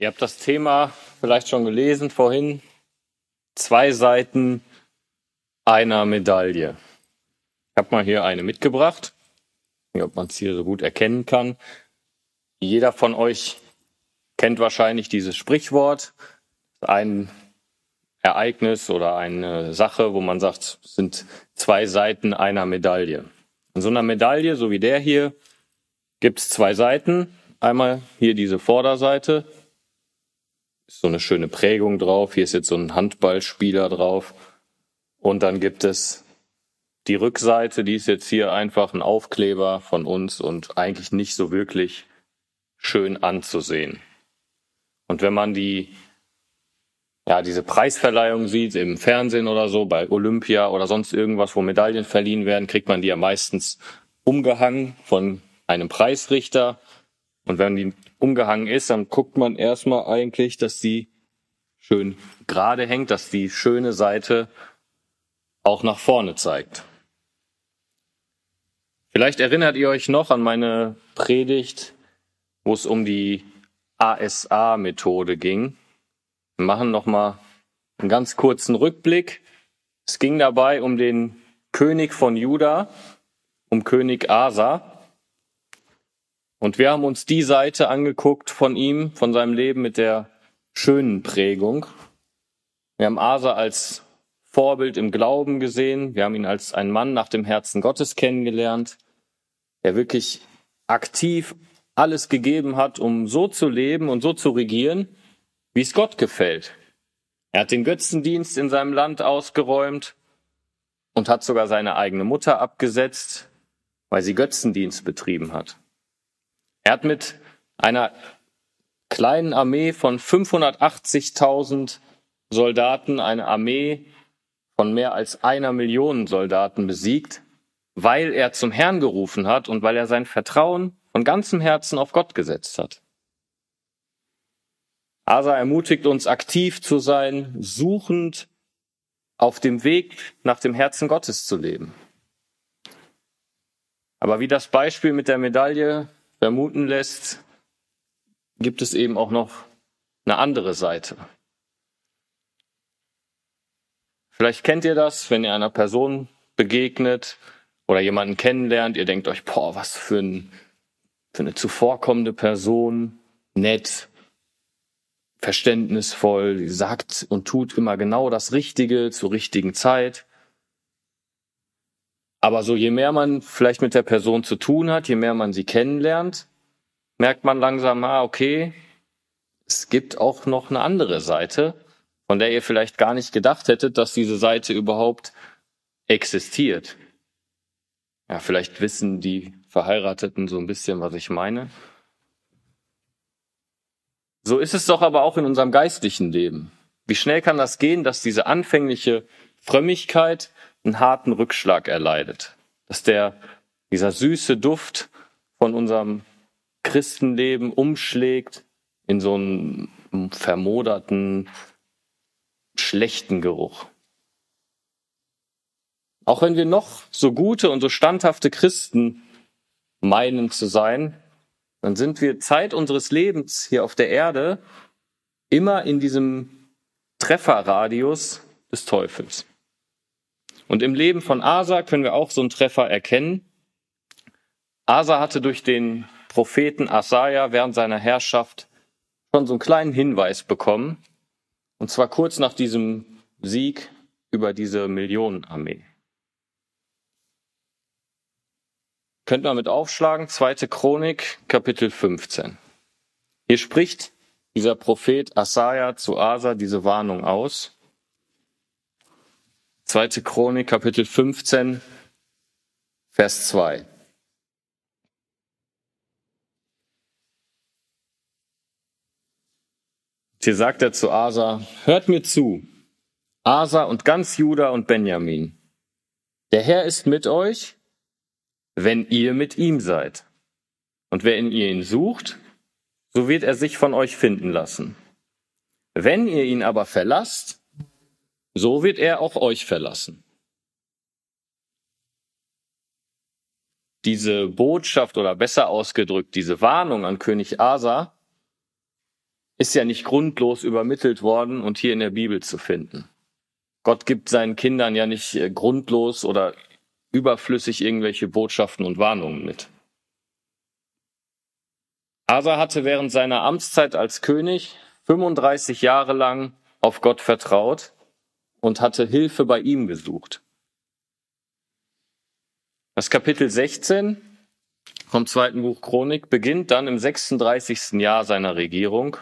Ihr habt das Thema vielleicht schon gelesen vorhin. Zwei Seiten einer Medaille. Ich habe mal hier eine mitgebracht. Ich weiß nicht, ob man es hier so gut erkennen kann. Jeder von euch kennt wahrscheinlich dieses Sprichwort. Ein Ereignis oder eine Sache, wo man sagt, es sind zwei Seiten einer Medaille. In so einer Medaille, so wie der hier, gibt es zwei Seiten. Einmal hier diese Vorderseite, so eine schöne Prägung drauf. Hier ist jetzt so ein Handballspieler drauf. Und dann gibt es die Rückseite, die ist jetzt hier einfach ein Aufkleber von uns und eigentlich nicht so wirklich schön anzusehen. Und wenn man die, ja, diese Preisverleihung sieht im Fernsehen oder so, bei Olympia oder sonst irgendwas, wo Medaillen verliehen werden, kriegt man die ja meistens umgehangen von einem Preisrichter. Und wenn die umgehangen ist, dann guckt man erstmal eigentlich, dass die schön gerade hängt, dass die schöne Seite auch nach vorne zeigt. Vielleicht erinnert ihr euch noch an meine Predigt, wo es um die ASA-Methode ging. Wir machen noch mal einen ganz kurzen Rückblick. Es ging dabei um den König von Juda, um König Asa. Und wir haben uns die Seite angeguckt von ihm, von seinem Leben mit der schönen Prägung. Wir haben Asa als Vorbild im Glauben gesehen. Wir haben ihn als einen Mann nach dem Herzen Gottes kennengelernt, der wirklich aktiv alles gegeben hat, um so zu leben und so zu regieren, wie es Gott gefällt. Er hat den Götzendienst in seinem Land ausgeräumt und hat sogar seine eigene Mutter abgesetzt, weil sie Götzendienst betrieben hat. Er hat mit einer kleinen Armee von 580.000 Soldaten eine Armee von mehr als einer Million Soldaten besiegt, weil er zum Herrn gerufen hat und weil er sein Vertrauen von ganzem Herzen auf Gott gesetzt hat. Asa ermutigt uns aktiv zu sein, suchend auf dem Weg nach dem Herzen Gottes zu leben. Aber wie das Beispiel mit der Medaille vermuten lässt, gibt es eben auch noch eine andere Seite. Vielleicht kennt ihr das, wenn ihr einer Person begegnet oder jemanden kennenlernt, ihr denkt euch, boah, was für, ein, für eine zuvorkommende Person, nett, verständnisvoll, sagt und tut immer genau das Richtige zur richtigen Zeit. Aber so je mehr man vielleicht mit der Person zu tun hat, je mehr man sie kennenlernt, merkt man langsam, ah, okay, es gibt auch noch eine andere Seite, von der ihr vielleicht gar nicht gedacht hättet, dass diese Seite überhaupt existiert. Ja, vielleicht wissen die Verheirateten so ein bisschen, was ich meine. So ist es doch aber auch in unserem geistlichen Leben. Wie schnell kann das gehen, dass diese anfängliche Frömmigkeit einen harten Rückschlag erleidet. Dass der, dieser süße Duft von unserem Christenleben umschlägt in so einen vermoderten, schlechten Geruch. Auch wenn wir noch so gute und so standhafte Christen meinen zu sein, dann sind wir Zeit unseres Lebens hier auf der Erde immer in diesem Trefferradius des Teufels. Und im Leben von Asa können wir auch so einen Treffer erkennen. Asa hatte durch den Propheten Asaja während seiner Herrschaft schon so einen kleinen Hinweis bekommen. Und zwar kurz nach diesem Sieg über diese Millionenarmee. Könnt ihr mit aufschlagen, zweite Chronik, Kapitel 15. Hier spricht dieser Prophet Asaja zu Asa diese Warnung aus. Zweite Chronik, Kapitel 15, Vers 2. Hier sagt er zu Asa, hört mir zu, Asa und ganz Juda und Benjamin. Der Herr ist mit euch, wenn ihr mit ihm seid. Und wenn ihr ihn sucht, so wird er sich von euch finden lassen. Wenn ihr ihn aber verlasst, so wird er auch euch verlassen. Diese Botschaft oder besser ausgedrückt, diese Warnung an König Asa ist ja nicht grundlos übermittelt worden und hier in der Bibel zu finden. Gott gibt seinen Kindern ja nicht äh, grundlos oder überflüssig irgendwelche Botschaften und Warnungen mit. Asa hatte während seiner Amtszeit als König 35 Jahre lang auf Gott vertraut und hatte Hilfe bei ihm gesucht. Das Kapitel 16 vom zweiten Buch Chronik beginnt dann im 36. Jahr seiner Regierung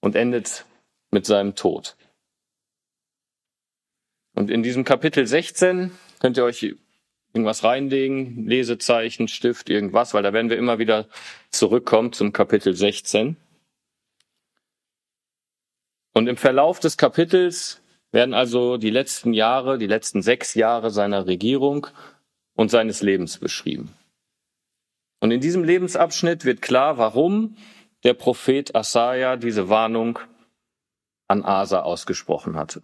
und endet mit seinem Tod. Und in diesem Kapitel 16 könnt ihr euch irgendwas reinlegen, Lesezeichen, Stift, irgendwas, weil da werden wir immer wieder zurückkommen zum Kapitel 16. Und im Verlauf des Kapitels werden also die letzten Jahre, die letzten sechs Jahre seiner Regierung und seines Lebens beschrieben. Und in diesem Lebensabschnitt wird klar, warum der Prophet Asaja diese Warnung an Asa ausgesprochen hatte.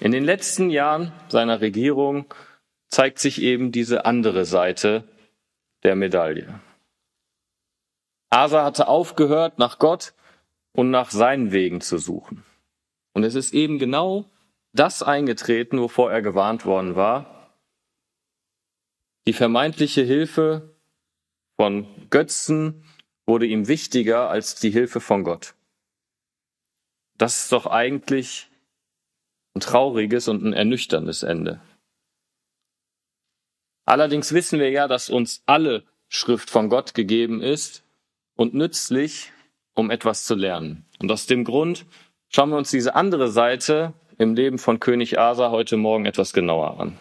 In den letzten Jahren seiner Regierung zeigt sich eben diese andere Seite der Medaille. Asa hatte aufgehört, nach Gott und nach seinen Wegen zu suchen. Und es ist eben genau das eingetreten, wovor er gewarnt worden war. Die vermeintliche Hilfe von Götzen wurde ihm wichtiger als die Hilfe von Gott. Das ist doch eigentlich ein trauriges und ein ernüchterndes Ende. Allerdings wissen wir ja, dass uns alle Schrift von Gott gegeben ist und nützlich, um etwas zu lernen. Und aus dem Grund schauen wir uns diese andere Seite im Leben von König Asa heute Morgen etwas genauer an.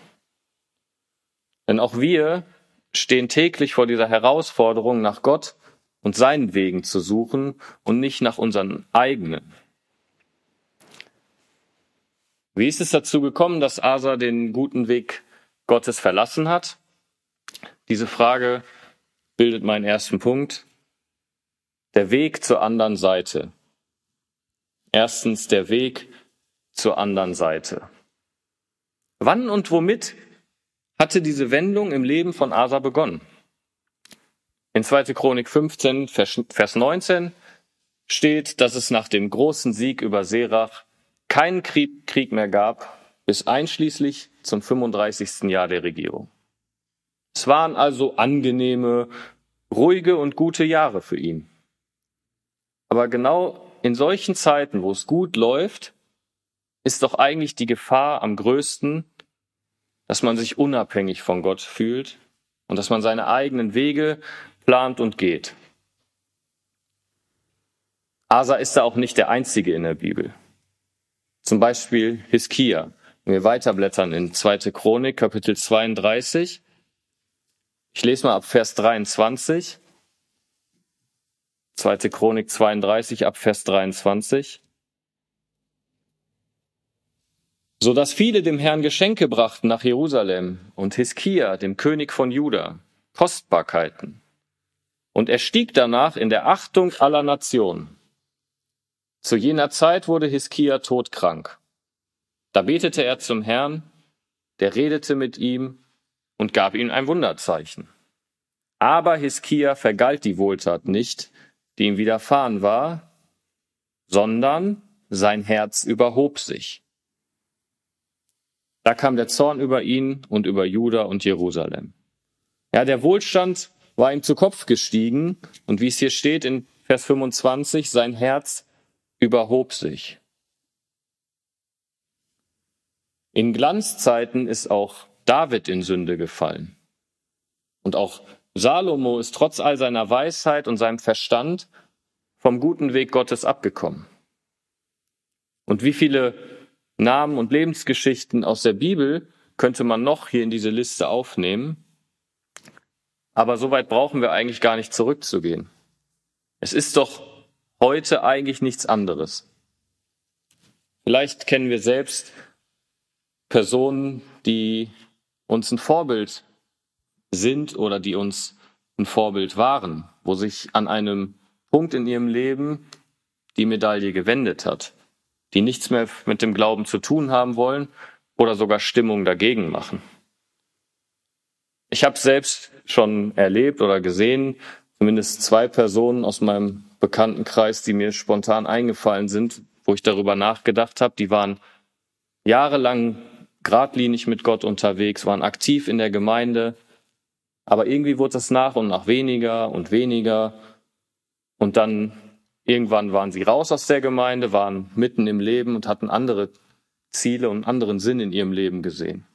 Denn auch wir stehen täglich vor dieser Herausforderung, nach Gott und seinen Wegen zu suchen und nicht nach unseren eigenen. Wie ist es dazu gekommen, dass Asa den guten Weg Gottes verlassen hat? Diese Frage bildet meinen ersten Punkt. Der Weg zur anderen Seite. Erstens der Weg zur anderen Seite. Wann und womit hatte diese Wendung im Leben von Asa begonnen? In 2. Chronik 15, Vers 19 steht, dass es nach dem großen Sieg über Serach keinen Krieg mehr gab, bis einschließlich zum 35. Jahr der Regierung. Es waren also angenehme, ruhige und gute Jahre für ihn. Aber genau in solchen Zeiten, wo es gut läuft, ist doch eigentlich die Gefahr am größten, dass man sich unabhängig von Gott fühlt und dass man seine eigenen Wege plant und geht. Asa ist da auch nicht der Einzige in der Bibel. Zum Beispiel Hiskia. Wenn wir weiterblättern in 2. Chronik, Kapitel 32. Ich lese mal ab Vers 23. 2. Chronik 32 ab Vers 23. So dass viele dem Herrn Geschenke brachten nach Jerusalem und Hiskia, dem König von Juda, Kostbarkeiten. Und er stieg danach in der Achtung aller Nationen. Zu jener Zeit wurde Hiskia todkrank. Da betete er zum Herrn, der redete mit ihm und gab ihm ein Wunderzeichen. Aber Hiskia vergalt die Wohltat nicht, die ihm widerfahren war, sondern sein Herz überhob sich. Da kam der Zorn über ihn und über Juda und Jerusalem. Ja, der Wohlstand war ihm zu Kopf gestiegen und wie es hier steht in Vers 25, sein Herz überhob sich. In Glanzzeiten ist auch David in Sünde gefallen. Und auch Salomo ist trotz all seiner Weisheit und seinem Verstand vom guten Weg Gottes abgekommen. Und wie viele Namen und Lebensgeschichten aus der Bibel könnte man noch hier in diese Liste aufnehmen? Aber so weit brauchen wir eigentlich gar nicht zurückzugehen. Es ist doch heute eigentlich nichts anderes. Vielleicht kennen wir selbst Personen, die uns ein Vorbild sind oder die uns ein Vorbild waren, wo sich an einem Punkt in ihrem Leben die Medaille gewendet hat, die nichts mehr mit dem Glauben zu tun haben wollen oder sogar Stimmung dagegen machen. Ich habe selbst schon erlebt oder gesehen, zumindest zwei Personen aus meinem Bekanntenkreis, die mir spontan eingefallen sind, wo ich darüber nachgedacht habe. Die waren jahrelang geradlinig mit Gott unterwegs, waren aktiv in der Gemeinde, aber irgendwie wurde es nach und nach weniger und weniger. Und dann irgendwann waren sie raus aus der Gemeinde, waren mitten im Leben und hatten andere Ziele und anderen Sinn in ihrem Leben gesehen.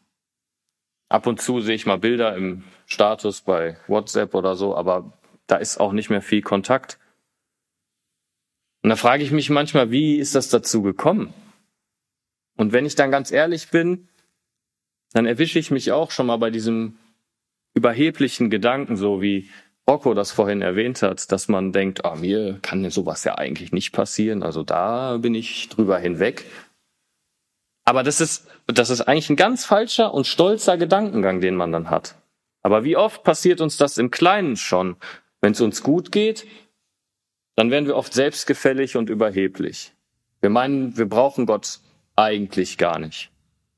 Ab und zu sehe ich mal Bilder im Status bei WhatsApp oder so, aber da ist auch nicht mehr viel Kontakt. Und da frage ich mich manchmal, wie ist das dazu gekommen? Und wenn ich dann ganz ehrlich bin, dann erwische ich mich auch schon mal bei diesem überheblichen Gedanken, so wie Rocco das vorhin erwähnt hat, dass man denkt, ah, mir kann sowas ja eigentlich nicht passieren, also da bin ich drüber hinweg. Aber das ist, das ist eigentlich ein ganz falscher und stolzer Gedankengang, den man dann hat. Aber wie oft passiert uns das im Kleinen schon? Wenn es uns gut geht, dann werden wir oft selbstgefällig und überheblich. Wir meinen, wir brauchen Gott eigentlich gar nicht.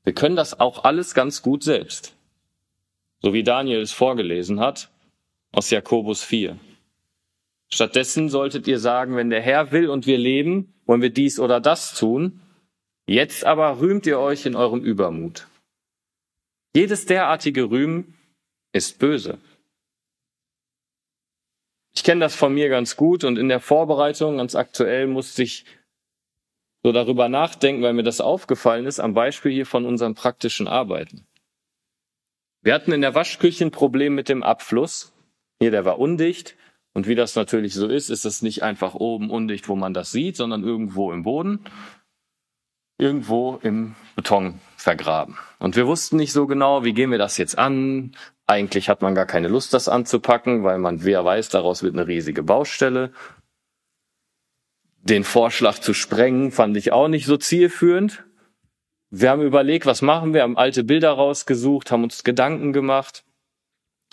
Wir können das auch alles ganz gut selbst so wie Daniel es vorgelesen hat, aus Jakobus 4. Stattdessen solltet ihr sagen, wenn der Herr will und wir leben, wollen wir dies oder das tun. Jetzt aber rühmt ihr euch in eurem Übermut. Jedes derartige Rühmen ist böse. Ich kenne das von mir ganz gut und in der Vorbereitung ganz aktuell musste ich so darüber nachdenken, weil mir das aufgefallen ist, am Beispiel hier von unseren praktischen Arbeiten. Wir hatten in der Waschküche ein Problem mit dem Abfluss. Hier, der war undicht. Und wie das natürlich so ist, ist es nicht einfach oben undicht, wo man das sieht, sondern irgendwo im Boden, irgendwo im Beton vergraben. Und wir wussten nicht so genau, wie gehen wir das jetzt an. Eigentlich hat man gar keine Lust, das anzupacken, weil man, wer weiß, daraus wird eine riesige Baustelle. Den Vorschlag zu sprengen fand ich auch nicht so zielführend. Wir haben überlegt, was machen wir, haben alte Bilder rausgesucht, haben uns Gedanken gemacht.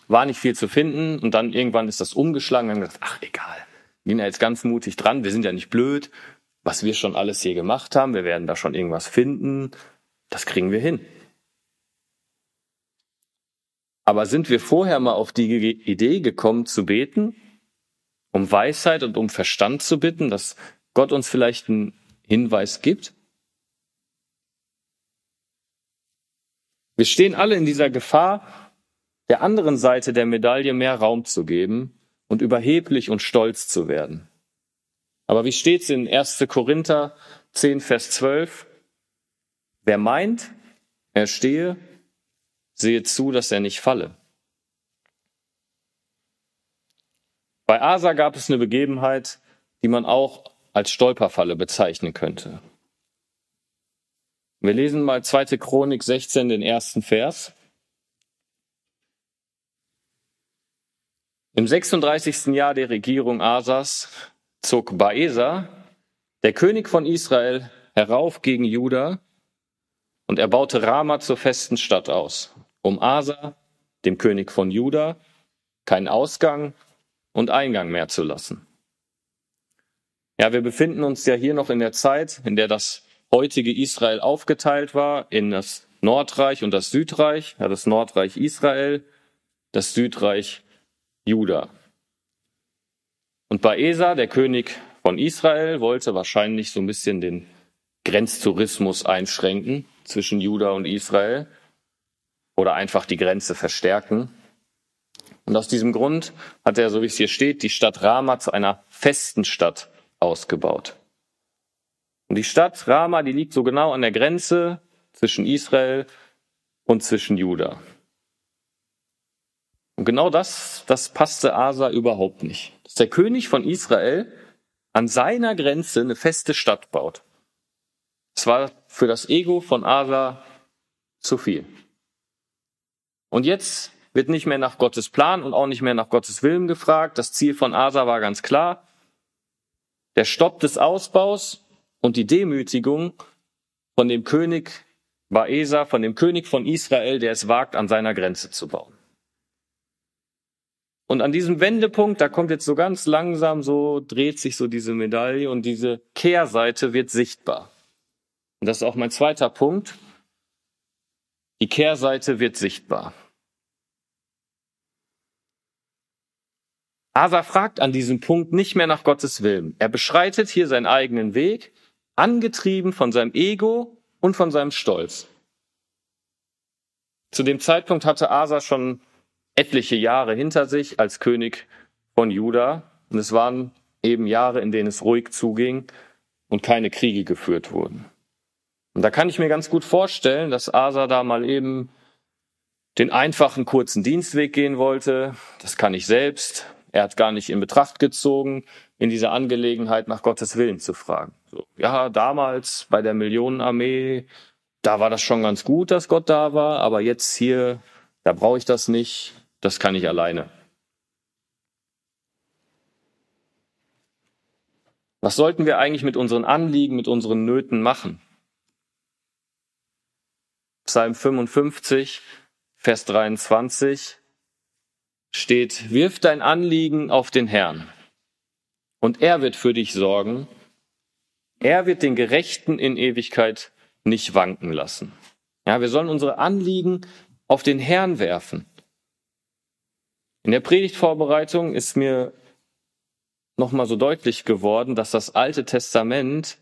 War nicht viel zu finden und dann irgendwann ist das umgeschlagen. Wir haben gedacht, ach egal, wir gehen ja jetzt ganz mutig dran, wir sind ja nicht blöd. Was wir schon alles hier gemacht haben, wir werden da schon irgendwas finden. Das kriegen wir hin. Aber sind wir vorher mal auf die Idee gekommen zu beten, um Weisheit und um Verstand zu bitten, dass Gott uns vielleicht einen Hinweis gibt? Wir stehen alle in dieser Gefahr, der anderen Seite der Medaille mehr Raum zu geben und überheblich und stolz zu werden. Aber wie steht's in 1. Korinther 10, Vers 12? Wer meint, er stehe, sehe zu, dass er nicht falle. Bei Asa gab es eine Begebenheit, die man auch als Stolperfalle bezeichnen könnte. Wir lesen mal 2. Chronik 16, den ersten Vers. Im 36. Jahr der Regierung Asas zog Baesa, der König von Israel, herauf gegen Juda und er baute Rama zur festen Stadt aus, um Asa, dem König von Juda, keinen Ausgang und Eingang mehr zu lassen. Ja, wir befinden uns ja hier noch in der Zeit, in der das heutige Israel aufgeteilt war in das Nordreich und das Südreich, ja, das Nordreich Israel, das Südreich Juda. Und Baesa, der König von Israel, wollte wahrscheinlich so ein bisschen den Grenztourismus einschränken zwischen Juda und Israel oder einfach die Grenze verstärken. Und aus diesem Grund hat er, so wie es hier steht, die Stadt Rama zu einer festen Stadt ausgebaut. Und die Stadt Rama, die liegt so genau an der Grenze zwischen Israel und zwischen Juda. Und genau das, das passte Asa überhaupt nicht. Dass der König von Israel an seiner Grenze eine feste Stadt baut. Es war für das Ego von Asa zu viel. Und jetzt wird nicht mehr nach Gottes Plan und auch nicht mehr nach Gottes Willen gefragt. Das Ziel von Asa war ganz klar. Der Stopp des Ausbaus und die Demütigung von dem König Baesa, von dem König von Israel, der es wagt, an seiner Grenze zu bauen. Und an diesem Wendepunkt, da kommt jetzt so ganz langsam so, dreht sich so diese Medaille und diese Kehrseite wird sichtbar. Und das ist auch mein zweiter Punkt. Die Kehrseite wird sichtbar. Asa fragt an diesem Punkt nicht mehr nach Gottes Willen. Er beschreitet hier seinen eigenen Weg, angetrieben von seinem Ego und von seinem Stolz. Zu dem Zeitpunkt hatte Asa schon etliche Jahre hinter sich als König von Juda und es waren eben Jahre, in denen es ruhig zuging und keine Kriege geführt wurden. Und da kann ich mir ganz gut vorstellen, dass Asa da mal eben den einfachen kurzen Dienstweg gehen wollte. Das kann ich selbst. Er hat gar nicht in Betracht gezogen, in dieser Angelegenheit nach Gottes Willen zu fragen. So, ja, damals bei der Millionenarmee, da war das schon ganz gut, dass Gott da war, aber jetzt hier, da brauche ich das nicht. Das kann ich alleine. Was sollten wir eigentlich mit unseren Anliegen, mit unseren Nöten machen? Psalm 55, Vers 23 steht, wirf dein Anliegen auf den Herrn und er wird für dich sorgen. Er wird den Gerechten in Ewigkeit nicht wanken lassen. Ja, wir sollen unsere Anliegen auf den Herrn werfen. In der Predigtvorbereitung ist mir nochmal so deutlich geworden, dass das Alte Testament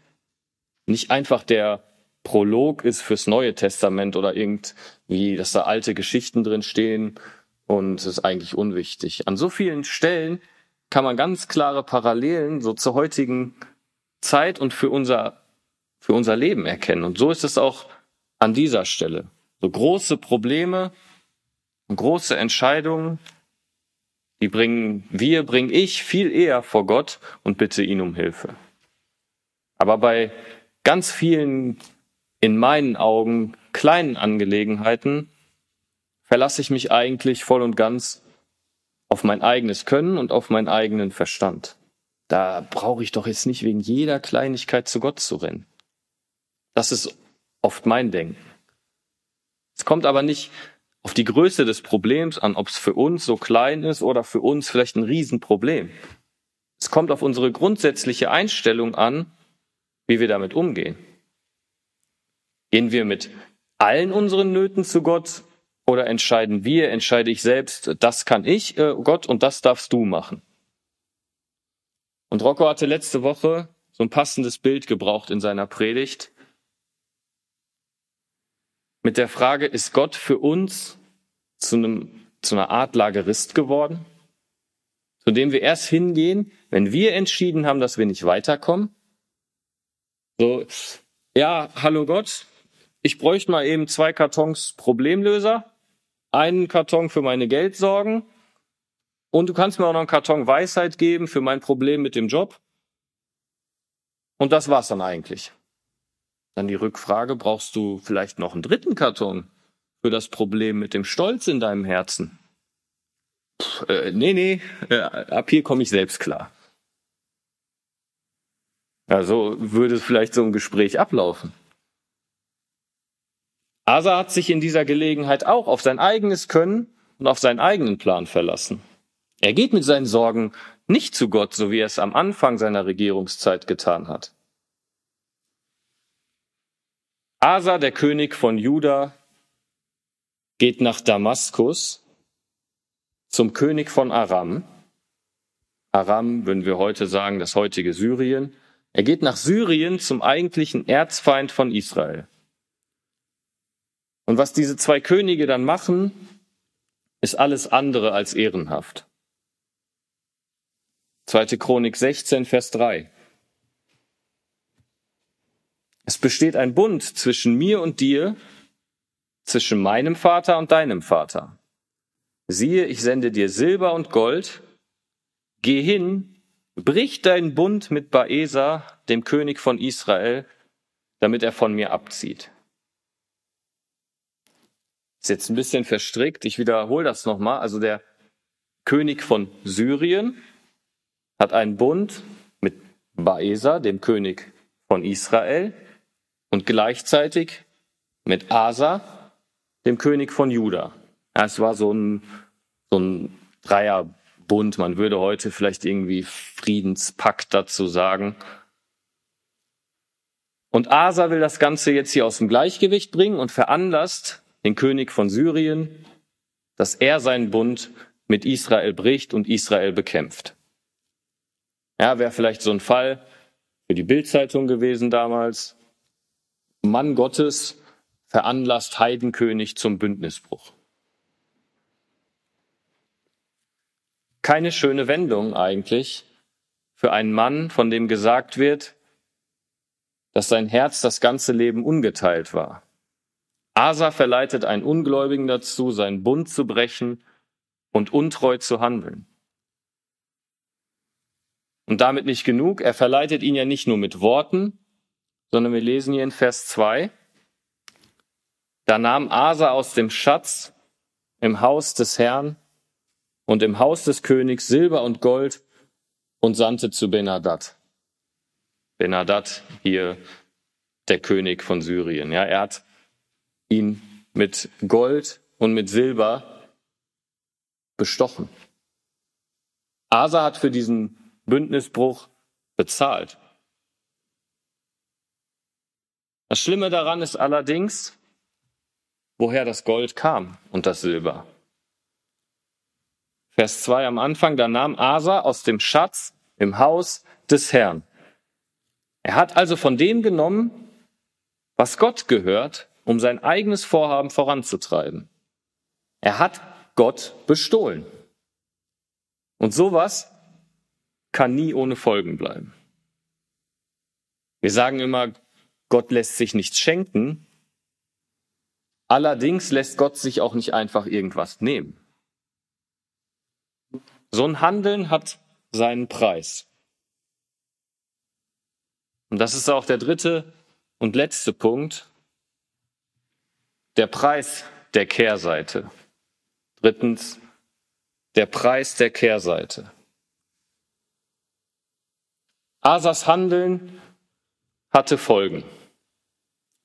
nicht einfach der Prolog ist fürs Neue Testament oder irgendwie, dass da alte Geschichten drin stehen und es ist eigentlich unwichtig. An so vielen Stellen kann man ganz klare Parallelen so zur heutigen Zeit und für unser, für unser Leben erkennen. Und so ist es auch an dieser Stelle. So große Probleme große Entscheidungen, die bringen wir, bringe ich viel eher vor Gott und bitte ihn um Hilfe. Aber bei ganz vielen in meinen Augen kleinen Angelegenheiten verlasse ich mich eigentlich voll und ganz auf mein eigenes Können und auf meinen eigenen Verstand. Da brauche ich doch jetzt nicht wegen jeder Kleinigkeit zu Gott zu rennen. Das ist oft mein Denken. Es kommt aber nicht auf die Größe des Problems an, ob es für uns so klein ist oder für uns vielleicht ein Riesenproblem. Es kommt auf unsere grundsätzliche Einstellung an, wie wir damit umgehen. Gehen wir mit allen unseren Nöten zu Gott oder entscheiden wir, entscheide ich selbst, das kann ich, äh, Gott, und das darfst du machen? Und Rocco hatte letzte Woche so ein passendes Bild gebraucht in seiner Predigt mit der Frage, ist Gott für uns zu, einem, zu einer Art Lagerist geworden, zu dem wir erst hingehen, wenn wir entschieden haben, dass wir nicht weiterkommen? So, ja, hallo Gott, ich bräuchte mal eben zwei Kartons Problemlöser einen Karton für meine Geldsorgen und du kannst mir auch noch einen Karton Weisheit geben für mein Problem mit dem Job. Und das war's dann eigentlich. Dann die Rückfrage, brauchst du vielleicht noch einen dritten Karton für das Problem mit dem Stolz in deinem Herzen? Puh, äh, nee, nee, äh, ab hier komme ich selbst klar. Ja, so würde vielleicht so ein Gespräch ablaufen. Asa hat sich in dieser Gelegenheit auch auf sein eigenes Können und auf seinen eigenen Plan verlassen. Er geht mit seinen Sorgen nicht zu Gott, so wie er es am Anfang seiner Regierungszeit getan hat. Asa, der König von Juda, geht nach Damaskus zum König von Aram. Aram würden wir heute sagen, das heutige Syrien. Er geht nach Syrien zum eigentlichen Erzfeind von Israel. Und was diese zwei Könige dann machen, ist alles andere als ehrenhaft. Zweite Chronik 16, Vers 3. Es besteht ein Bund zwischen mir und dir, zwischen meinem Vater und deinem Vater. Siehe, ich sende dir Silber und Gold. Geh hin, brich deinen Bund mit Baesa, dem König von Israel, damit er von mir abzieht. Ist jetzt ein bisschen verstrickt. Ich wiederhole das nochmal. Also der König von Syrien hat einen Bund mit Baesa, dem König von Israel, und gleichzeitig mit Asa, dem König von Juda. Es war so ein, so ein Dreierbund. Man würde heute vielleicht irgendwie Friedenspakt dazu sagen. Und Asa will das Ganze jetzt hier aus dem Gleichgewicht bringen und veranlasst den König von Syrien, dass er seinen Bund mit Israel bricht und Israel bekämpft. Ja, wäre vielleicht so ein Fall für die Bildzeitung gewesen damals. Mann Gottes veranlasst Heidenkönig zum Bündnisbruch. Keine schöne Wendung eigentlich für einen Mann, von dem gesagt wird, dass sein Herz das ganze Leben ungeteilt war. Asa verleitet einen Ungläubigen dazu, seinen Bund zu brechen und untreu zu handeln. Und damit nicht genug, er verleitet ihn ja nicht nur mit Worten, sondern wir lesen hier in Vers 2, da nahm Asa aus dem Schatz im Haus des Herrn und im Haus des Königs Silber und Gold und sandte zu Benadad. Benadad hier der König von Syrien. Ja, er hat ihn mit Gold und mit Silber bestochen. Asa hat für diesen Bündnisbruch bezahlt. Das Schlimme daran ist allerdings, woher das Gold kam und das Silber. Vers 2 am Anfang, da nahm Asa aus dem Schatz im Haus des Herrn. Er hat also von dem genommen, was Gott gehört, um sein eigenes Vorhaben voranzutreiben. Er hat Gott bestohlen. Und sowas kann nie ohne Folgen bleiben. Wir sagen immer, Gott lässt sich nichts schenken. Allerdings lässt Gott sich auch nicht einfach irgendwas nehmen. So ein Handeln hat seinen Preis. Und das ist auch der dritte und letzte Punkt, der Preis der Kehrseite. Drittens, der Preis der Kehrseite. Asas Handeln hatte Folgen.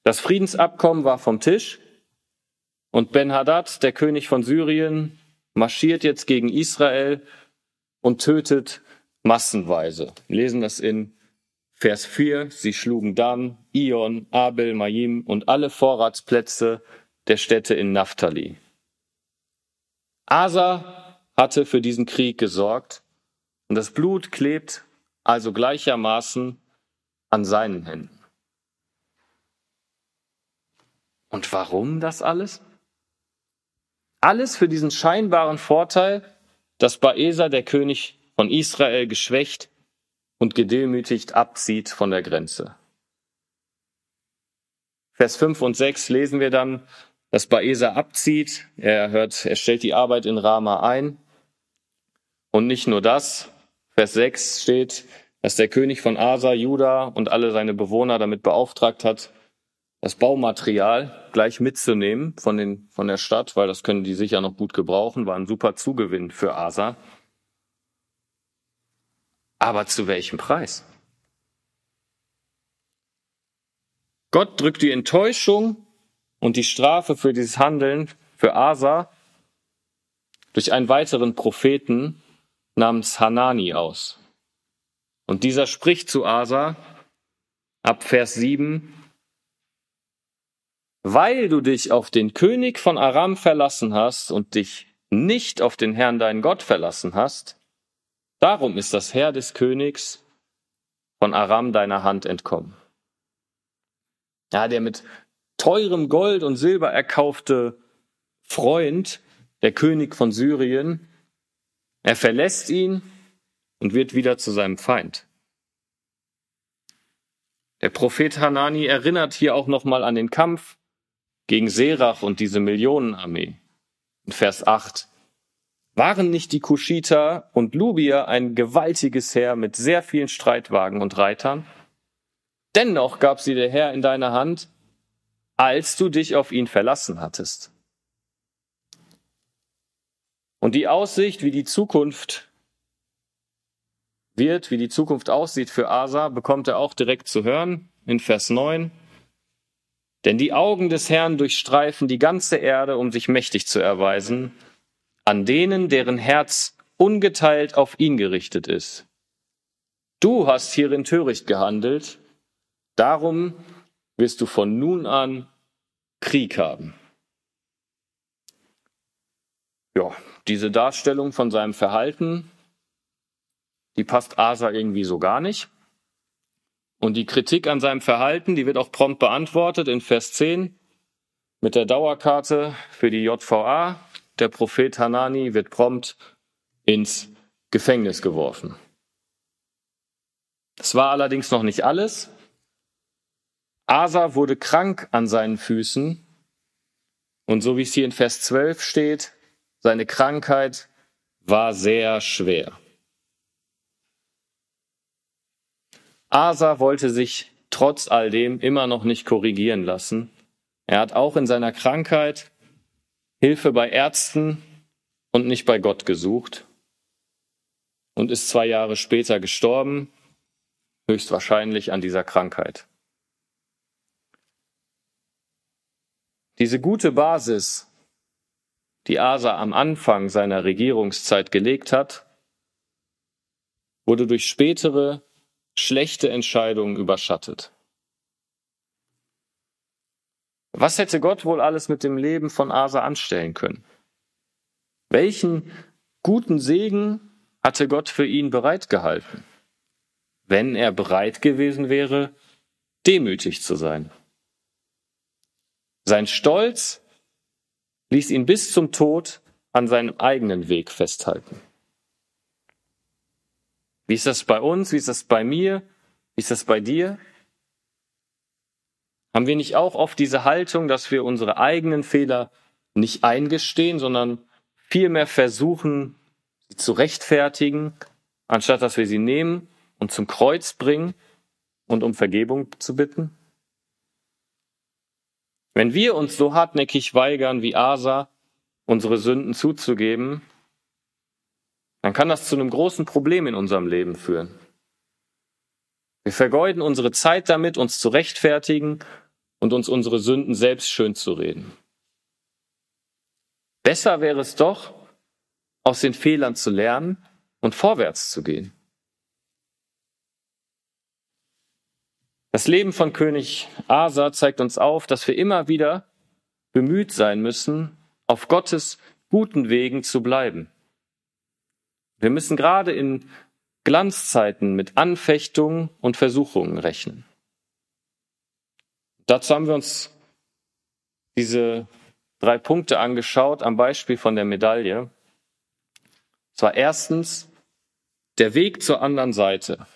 Das Friedensabkommen war vom Tisch und Ben-Hadad, der König von Syrien, marschiert jetzt gegen Israel und tötet massenweise. Wir lesen das in Vers 4. Sie schlugen Dan, Ion, Abel, Mayim und alle Vorratsplätze der Städte in Naphtali. Asa hatte für diesen Krieg gesorgt und das Blut klebt also gleichermaßen an seinen Händen. Und warum das alles? Alles für diesen scheinbaren Vorteil, dass Baesa, der König von Israel, geschwächt und gedemütigt abzieht von der Grenze. Vers 5 und 6 lesen wir dann, dass Baesa abzieht. Er hört, er stellt die Arbeit in Rama ein. Und nicht nur das. Vers 6 steht, dass der König von Asa, Juda und alle seine Bewohner damit beauftragt hat, das Baumaterial gleich mitzunehmen von, den, von der Stadt, weil das können die sicher noch gut gebrauchen, war ein super Zugewinn für Asa. Aber zu welchem Preis? Gott drückt die Enttäuschung und die Strafe für dieses Handeln für Asa durch einen weiteren Propheten namens Hanani aus. Und dieser spricht zu Asa ab Vers 7, weil du dich auf den König von Aram verlassen hast und dich nicht auf den Herrn deinen Gott verlassen hast, darum ist das Herr des Königs von Aram deiner Hand entkommen. Ja, der mit teurem Gold und Silber erkaufte Freund, der König von Syrien, er verlässt ihn und wird wieder zu seinem Feind. Der Prophet Hanani erinnert hier auch nochmal an den Kampf gegen Serach und diese Millionenarmee. In Vers 8. Waren nicht die Kuschiter und Lubier ein gewaltiges Heer mit sehr vielen Streitwagen und Reitern? Dennoch gab sie der Herr in deine Hand als du dich auf ihn verlassen hattest. Und die Aussicht, wie die Zukunft wird, wie die Zukunft aussieht für Asa, bekommt er auch direkt zu hören in Vers 9. Denn die Augen des Herrn durchstreifen die ganze Erde, um sich mächtig zu erweisen, an denen, deren Herz ungeteilt auf ihn gerichtet ist. Du hast hierin töricht gehandelt, darum wirst du von nun an Krieg haben. ja, diese Darstellung von seinem Verhalten, die passt Asa irgendwie so gar nicht. Und die Kritik an seinem Verhalten, die wird auch prompt beantwortet in Vers 10 mit der Dauerkarte für die JVA. Der Prophet Hanani wird prompt ins Gefängnis geworfen. Das war allerdings noch nicht alles. Asa wurde krank an seinen Füßen und so wie es hier in Vers 12 steht, seine Krankheit war sehr schwer. Asa wollte sich trotz all dem immer noch nicht korrigieren lassen. Er hat auch in seiner Krankheit Hilfe bei Ärzten und nicht bei Gott gesucht und ist zwei Jahre später gestorben, höchstwahrscheinlich an dieser Krankheit. Diese gute Basis, die Asa am Anfang seiner Regierungszeit gelegt hat, wurde durch spätere schlechte Entscheidungen überschattet. Was hätte Gott wohl alles mit dem Leben von Asa anstellen können? Welchen guten Segen hatte Gott für ihn bereitgehalten, wenn er bereit gewesen wäre, demütig zu sein? Sein Stolz ließ ihn bis zum Tod an seinem eigenen Weg festhalten. Wie ist das bei uns? Wie ist das bei mir? Wie ist das bei dir? Haben wir nicht auch oft diese Haltung, dass wir unsere eigenen Fehler nicht eingestehen, sondern vielmehr versuchen, sie zu rechtfertigen, anstatt dass wir sie nehmen und zum Kreuz bringen und um Vergebung zu bitten? Wenn wir uns so hartnäckig weigern wie Asa, unsere Sünden zuzugeben, dann kann das zu einem großen Problem in unserem Leben führen. Wir vergeuden unsere Zeit damit, uns zu rechtfertigen und uns unsere Sünden selbst schön zu reden. Besser wäre es doch, aus den Fehlern zu lernen und vorwärts zu gehen. Das Leben von König Asa zeigt uns auf, dass wir immer wieder bemüht sein müssen, auf Gottes guten Wegen zu bleiben. Wir müssen gerade in Glanzzeiten mit Anfechtungen und Versuchungen rechnen. Dazu haben wir uns diese drei Punkte angeschaut am Beispiel von der Medaille. Zwar erstens der Weg zur anderen Seite.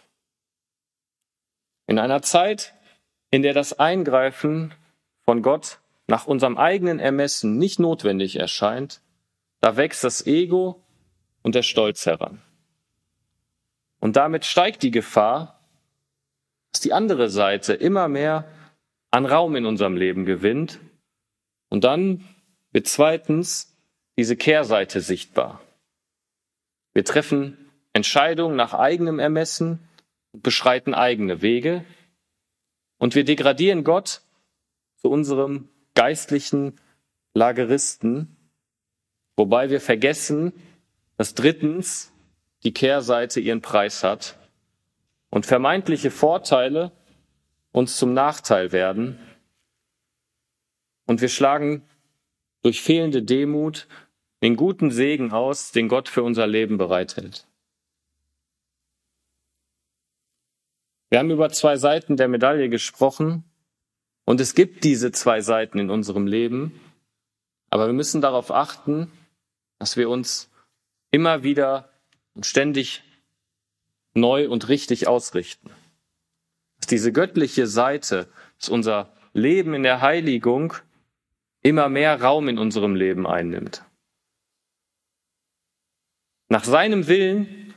In einer Zeit, in der das Eingreifen von Gott nach unserem eigenen Ermessen nicht notwendig erscheint, da wächst das Ego und der Stolz heran. Und damit steigt die Gefahr, dass die andere Seite immer mehr an Raum in unserem Leben gewinnt. Und dann wird zweitens diese Kehrseite sichtbar. Wir treffen Entscheidungen nach eigenem Ermessen beschreiten eigene Wege und wir degradieren Gott zu unserem geistlichen Lageristen, wobei wir vergessen, dass drittens die Kehrseite ihren Preis hat und vermeintliche Vorteile uns zum Nachteil werden und wir schlagen durch fehlende Demut den guten Segen aus, den Gott für unser Leben bereithält. Wir haben über zwei Seiten der Medaille gesprochen und es gibt diese zwei Seiten in unserem Leben, aber wir müssen darauf achten, dass wir uns immer wieder und ständig neu und richtig ausrichten. Dass diese göttliche Seite, dass unser Leben in der Heiligung immer mehr Raum in unserem Leben einnimmt. Nach seinem Willen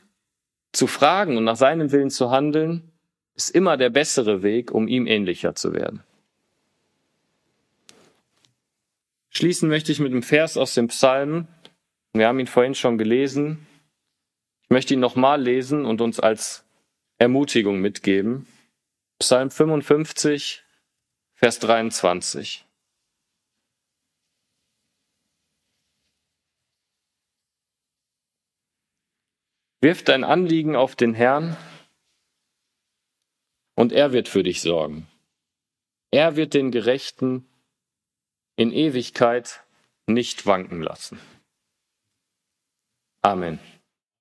zu fragen und nach seinem Willen zu handeln, ist immer der bessere Weg, um ihm ähnlicher zu werden. Schließen möchte ich mit einem Vers aus dem Psalm. Wir haben ihn vorhin schon gelesen. Ich möchte ihn nochmal lesen und uns als Ermutigung mitgeben. Psalm 55, Vers 23. Wirf dein Anliegen auf den Herrn und er wird für dich sorgen. Er wird den Gerechten in Ewigkeit nicht wanken lassen. Amen.